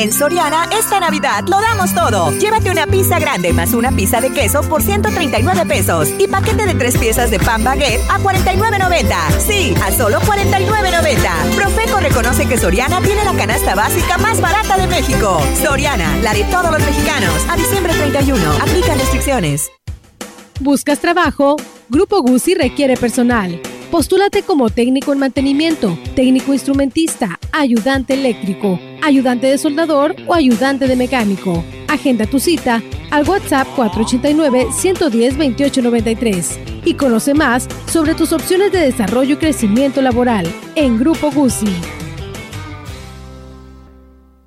En Soriana, esta Navidad lo damos todo. Llévate una pizza grande más una pizza de queso por 139 pesos y paquete de tres piezas de pan baguette a 49.90. Sí, a solo 49.90. Profeco reconoce que Soriana tiene la canasta básica más barata de México. Soriana, la de todos los mexicanos. A diciembre 31, aplica restricciones. ¿Buscas trabajo? Grupo Guzzi requiere personal. Postúlate como técnico en mantenimiento, técnico instrumentista, ayudante eléctrico, ayudante de soldador o ayudante de mecánico. Agenda tu cita al WhatsApp 489-110-2893 y conoce más sobre tus opciones de desarrollo y crecimiento laboral en Grupo Guzzi.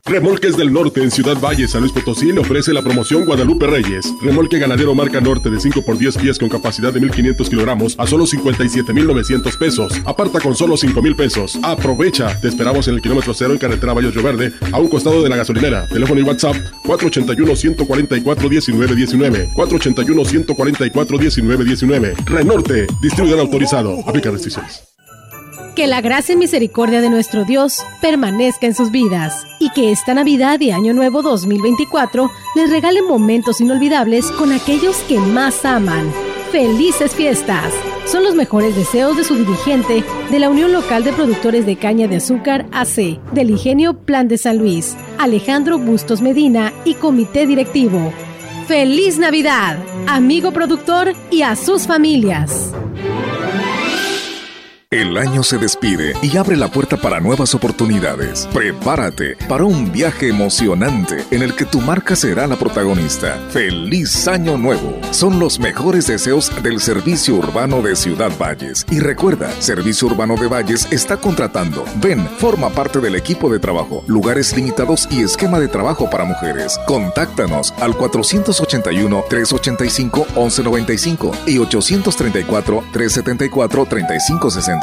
Remolques del Norte en Ciudad Valle, San Luis Potosí le ofrece la promoción Guadalupe Reyes. Remolque ganadero marca Norte de 5 por 10 pies con capacidad de 1500 kilogramos a solo 57,900 pesos. Aparta con solo 5,000 pesos. Aprovecha. Te esperamos en el kilómetro cero en carretera Valles Verde, a un costado de la gasolinera. Teléfono y WhatsApp 481-144-1919. 481-144-1919. Renorte. Distribuidor autorizado. Aplica restricciones. Que la gracia y misericordia de nuestro Dios permanezca en sus vidas y que esta Navidad y Año Nuevo 2024 les regalen momentos inolvidables con aquellos que más aman. ¡Felices fiestas! Son los mejores deseos de su dirigente de la Unión Local de Productores de Caña de Azúcar AC, del Ingenio Plan de San Luis, Alejandro Bustos Medina y Comité Directivo. ¡Feliz Navidad, amigo productor y a sus familias! El año se despide y abre la puerta para nuevas oportunidades. Prepárate para un viaje emocionante en el que tu marca será la protagonista. Feliz Año Nuevo. Son los mejores deseos del Servicio Urbano de Ciudad Valles. Y recuerda, Servicio Urbano de Valles está contratando. Ven, forma parte del equipo de trabajo, lugares limitados y esquema de trabajo para mujeres. Contáctanos al 481-385-1195 y 834-374-3560.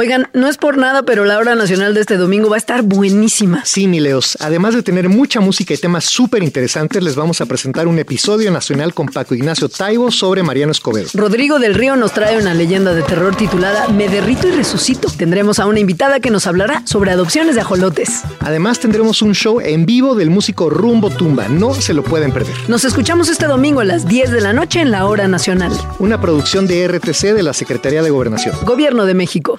Oigan, no es por nada, pero la hora nacional de este domingo va a estar buenísima. Sí, mi Leos. Además de tener mucha música y temas súper interesantes, les vamos a presentar un episodio nacional con Paco Ignacio Taibo sobre Mariano Escobedo. Rodrigo del Río nos trae una leyenda de terror titulada Me derrito y resucito. Tendremos a una invitada que nos hablará sobre adopciones de ajolotes. Además tendremos un show en vivo del músico Rumbo Tumba. No se lo pueden perder. Nos escuchamos este domingo a las 10 de la noche en la hora nacional. Una producción de RTC de la Secretaría de Gobernación. Gobierno de México.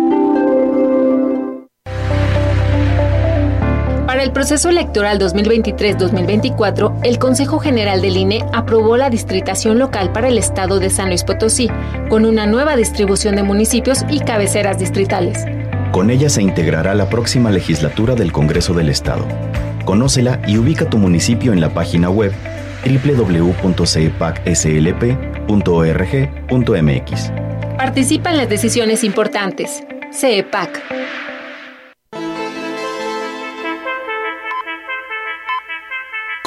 Para el proceso electoral 2023-2024, el Consejo General del INE aprobó la distritación local para el estado de San Luis Potosí, con una nueva distribución de municipios y cabeceras distritales. Con ella se integrará la próxima legislatura del Congreso del Estado. Conócela y ubica tu municipio en la página web www.cepacslp.org.mx. Participa en las decisiones importantes. CEPAC.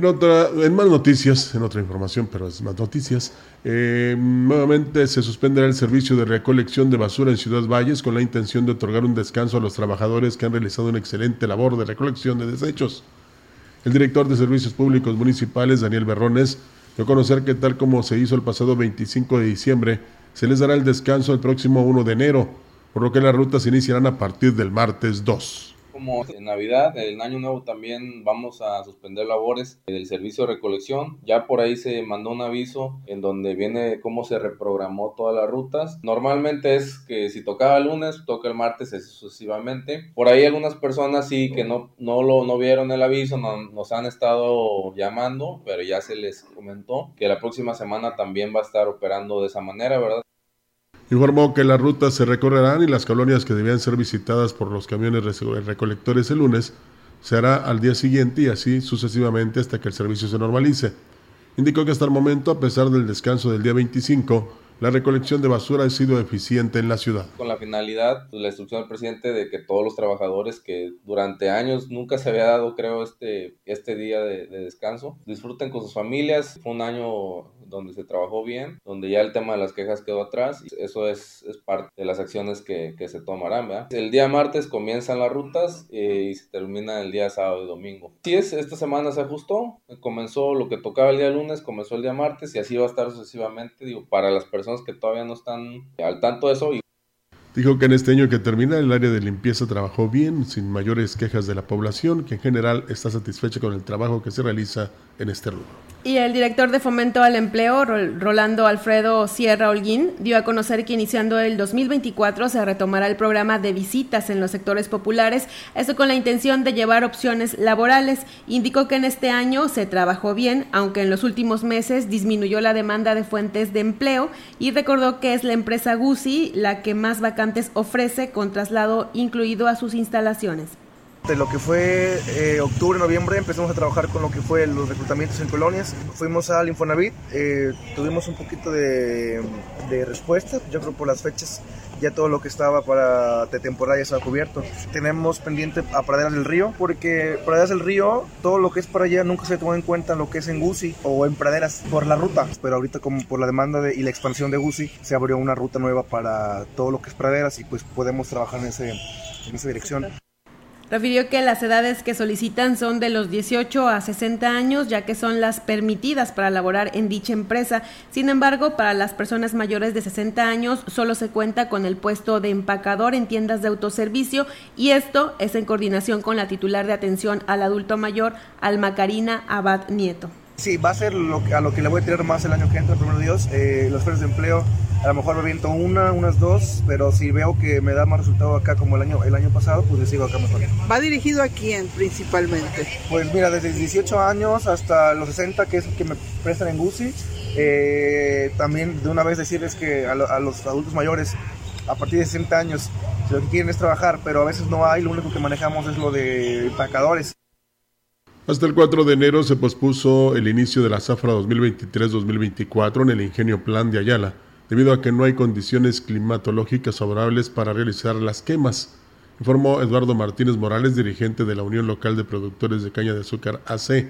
En, otra, en más noticias, en otra información, pero es más noticias, eh, nuevamente se suspenderá el servicio de recolección de basura en Ciudad Valles con la intención de otorgar un descanso a los trabajadores que han realizado una excelente labor de recolección de desechos. El director de Servicios Públicos Municipales, Daniel Berrones, dio a conocer que tal como se hizo el pasado 25 de diciembre, se les dará el descanso el próximo 1 de enero, por lo que las rutas se iniciarán a partir del martes 2 como en Navidad, en Año Nuevo también vamos a suspender labores del servicio de recolección. Ya por ahí se mandó un aviso en donde viene cómo se reprogramó todas las rutas. Normalmente es que si tocaba el lunes, toca el martes sucesivamente. Por ahí algunas personas sí que no, no, lo, no vieron el aviso, nos han estado llamando, pero ya se les comentó que la próxima semana también va a estar operando de esa manera, ¿verdad? Informó que las rutas se recorrerán y las colonias que debían ser visitadas por los camiones recolectores el lunes se hará al día siguiente y así sucesivamente hasta que el servicio se normalice. Indicó que hasta el momento, a pesar del descanso del día 25, la recolección de basura ha sido eficiente en la ciudad. Con la finalidad, la instrucción del presidente de que todos los trabajadores que durante años nunca se había dado, creo, este, este día de, descanso, disfruten con sus familias. Fue un año donde se trabajó bien, donde ya el tema de las quejas quedó atrás. Y eso es, parte de las acciones que, se tomarán. ¿verdad? El día martes comienzan las rutas eh, y se termina el día sábado y domingo. Si es, esta semana se ajustó, comenzó lo que tocaba el día lunes, comenzó el día martes y así va a estar sucesivamente, digo, para las personas que todavía no están al tanto de eso. Dijo que en este año que termina el área de limpieza trabajó bien, sin mayores quejas de la población, que en general está satisfecha con el trabajo que se realiza en este. Y el director de Fomento al Empleo, Rolando Alfredo Sierra Holguín, dio a conocer que iniciando el 2024 se retomará el programa de visitas en los sectores populares, eso con la intención de llevar opciones laborales. Indicó que en este año se trabajó bien, aunque en los últimos meses disminuyó la demanda de fuentes de empleo y recordó que es la empresa Gucci la que más vacantes ofrece con traslado incluido a sus instalaciones. De lo que fue eh, octubre, noviembre empezamos a trabajar con lo que fue los reclutamientos en colonias. Fuimos al Infonavit, eh, tuvimos un poquito de, respuesta, yo creo por las fechas ya todo lo que estaba para de temporada ya estaba cubierto. Tenemos pendiente a Praderas del Río, porque Praderas del Río, todo lo que es para allá nunca se tomó en cuenta lo que es en Gusi o en Praderas por la ruta, pero ahorita como por la demanda de, y la expansión de Gusi se abrió una ruta nueva para todo lo que es Praderas y pues podemos trabajar en, ese, en esa dirección. Refirió que las edades que solicitan son de los 18 a 60 años, ya que son las permitidas para laborar en dicha empresa. Sin embargo, para las personas mayores de 60 años solo se cuenta con el puesto de empacador en tiendas de autoservicio y esto es en coordinación con la titular de atención al adulto mayor, Alma Karina Abad Nieto. Sí, va a ser lo, a lo que le voy a tirar más el año que entra, primero Dios, eh, los de empleo a lo mejor me viento una, unas dos, pero si veo que me da más resultado acá como el año, el año pasado, pues le sigo acá mejor. ¿Va dirigido a quién principalmente? Pues mira, desde 18 años hasta los 60, que es que me prestan en GUSI. Eh, también de una vez decirles que a, los adultos mayores, a partir de 60 años, si lo que quieren es trabajar, pero a veces no hay, lo único que manejamos es lo de empacadores. Hasta el 4 de enero se pospuso el inicio de la zafra 2023-2024 en el Ingenio Plan de Ayala debido a que no hay condiciones climatológicas favorables para realizar las quemas, informó Eduardo Martínez Morales, dirigente de la Unión Local de Productores de Caña de Azúcar AC.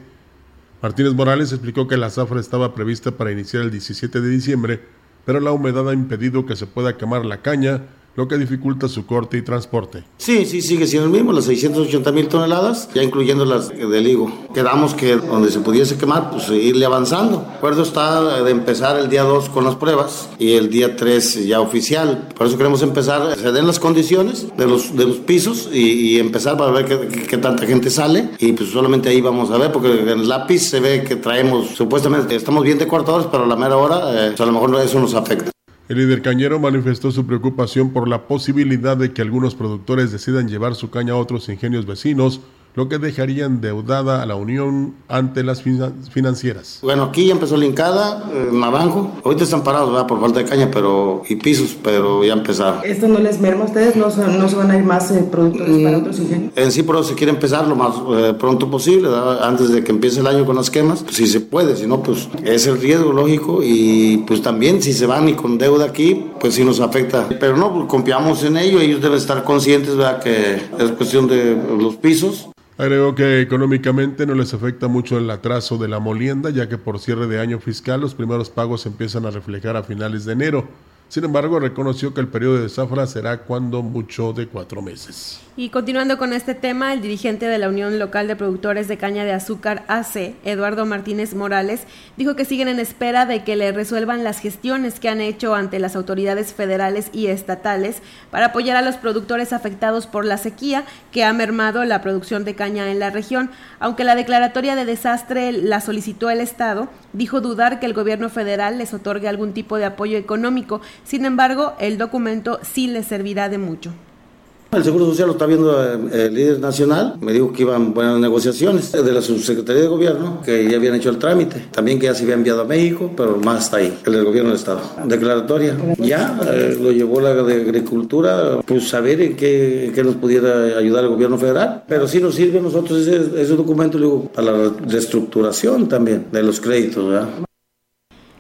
Martínez Morales explicó que la zafra estaba prevista para iniciar el 17 de diciembre, pero la humedad ha impedido que se pueda quemar la caña lo que dificulta su corte y transporte. Sí, sí, sigue siendo el mismo, las 680 mil toneladas, ya incluyendo las del higo. Quedamos que donde se pudiese quemar, pues irle avanzando. El acuerdo está de empezar el día 2 con las pruebas y el día 3 ya oficial. Por eso queremos empezar, se den las condiciones de los, de los pisos y, empezar para ver qué, tanta gente sale y pues solamente ahí vamos a ver, porque en el lápiz se ve que traemos, supuestamente estamos bien de cuartos, pero a la mera hora eh, a lo mejor eso nos afecta. El líder cañero manifestó su preocupación por la posibilidad de que algunos productores decidan llevar su caña a otros ingenios vecinos lo que dejaría endeudada a la Unión ante las financieras. Bueno, aquí ya empezó la hincada, en Naranjo. Ahorita están parados, ¿verdad? Por falta de caña pero y pisos, pero ya empezaron. ¿Esto no les merma a ustedes? ¿No, no se van a ir más eh, productores para mm, otros ingenios? En sí, pero se quiere empezar lo más eh, pronto posible, antes de que empiece el año con las quemas. Pues, si se puede, si no, pues es el riesgo lógico. Y pues también, si se van y con deuda aquí, pues sí nos afecta. Pero no, pues, confiamos en ello. Ellos deben estar conscientes, ¿verdad? Que es cuestión de los pisos. Agregó que económicamente no les afecta mucho el atraso de la molienda, ya que por cierre de año fiscal los primeros pagos empiezan a reflejar a finales de enero. Sin embargo, reconoció que el periodo de zafra será cuando mucho de cuatro meses. Y continuando con este tema, el dirigente de la Unión Local de Productores de Caña de Azúcar AC, Eduardo Martínez Morales, dijo que siguen en espera de que le resuelvan las gestiones que han hecho ante las autoridades federales y estatales para apoyar a los productores afectados por la sequía que ha mermado la producción de caña en la región. Aunque la declaratoria de desastre la solicitó el Estado, dijo dudar que el gobierno federal les otorgue algún tipo de apoyo económico sin embargo, el documento sí le servirá de mucho. El Seguro Social lo está viendo eh, el líder nacional. Me dijo que iban buenas negociaciones de la subsecretaría de gobierno, que ya habían hecho el trámite. También que ya se había enviado a México, pero más está ahí, el del gobierno del Estado. Declaratoria. Ya eh, lo llevó la de Agricultura, pues saber en qué, qué, nos pudiera ayudar el gobierno federal. Pero sí nos sirve a nosotros ese, ese documento, digo, para la reestructuración también de los créditos, ¿verdad?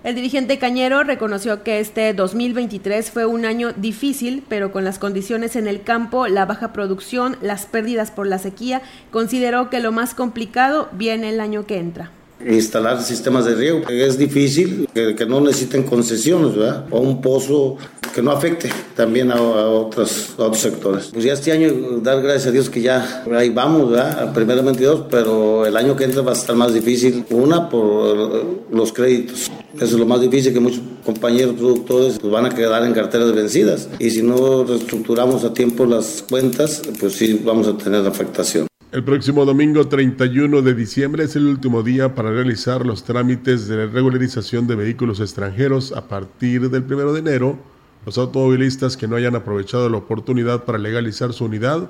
El dirigente Cañero reconoció que este 2023 fue un año difícil, pero con las condiciones en el campo, la baja producción, las pérdidas por la sequía, consideró que lo más complicado viene el año que entra instalar sistemas de riego. Es difícil que, no necesiten concesiones, ¿verdad? O un pozo que no afecte también a, otros, otros sectores. Pues ya este año, dar gracias a Dios que ya ahí vamos, ¿verdad? Primeramente Dios, pero el año que entra va a estar más difícil. Una, por los créditos. Eso es lo más difícil que muchos compañeros productores pues, van a quedar en carteras vencidas. Y si no reestructuramos a tiempo las cuentas, pues sí vamos a tener afectación. El próximo domingo 31 de diciembre es el último día para realizar los trámites de regularización de vehículos extranjeros. A partir del 1 de enero, los automovilistas que no hayan aprovechado la oportunidad para legalizar su unidad,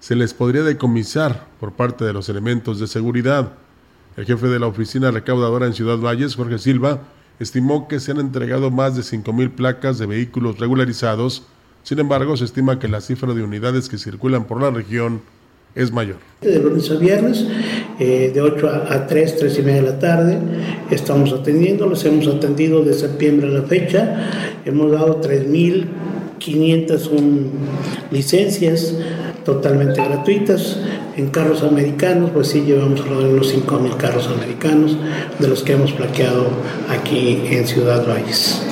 se les podría decomisar por parte de los elementos de seguridad. El jefe de la oficina recaudadora en Ciudad Valles, Jorge Silva, estimó que se han entregado más de 5.000 placas de vehículos regularizados. Sin embargo, se estima que la cifra de unidades que circulan por la región es mayor. De lunes a viernes, eh, de 8 a, 3, 3 y media de la tarde, estamos atendiendo, los hemos atendido de septiembre a la fecha, hemos dado 3.501 licencias totalmente gratuitas. En carros americanos, pues sí, llevamos alrededor de unos 5.000 carros americanos, de los que hemos plaqueado aquí en Ciudad Valles.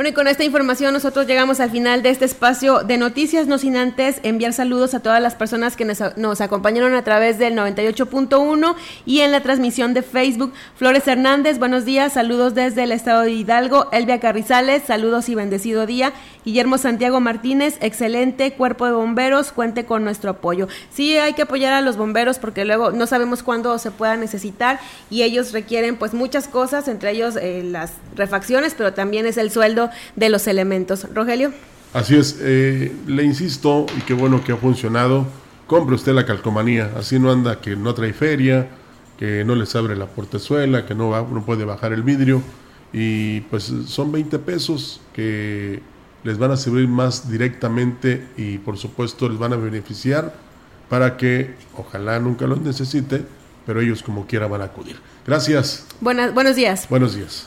Bueno, y con esta información nosotros llegamos al final de este espacio de noticias, no sin antes enviar saludos a todas las personas que nos, acompañaron a través del 98.1 y en la transmisión de Facebook. Flores Hernández, buenos días, saludos desde el estado de Hidalgo. Elvia Carrizales, saludos y bendecido día. Guillermo Santiago Martínez, excelente cuerpo de bomberos, cuente con nuestro apoyo. Sí, hay que apoyar a los bomberos porque luego no sabemos cuándo se pueda necesitar y ellos requieren pues muchas cosas, entre ellos eh, las refacciones, pero también es el sueldo de los elementos. Rogelio. Así es, eh, le insisto, y qué bueno que ha funcionado, compre usted la calcomanía, así no anda que no trae feria, que no les abre la portezuela, que no, va, no puede bajar el vidrio, y pues son 20 pesos que les van a servir más directamente y por supuesto les van a beneficiar para que ojalá nunca los necesite, pero ellos como quiera van a acudir. Gracias. Buenas, buenos días. Buenos días.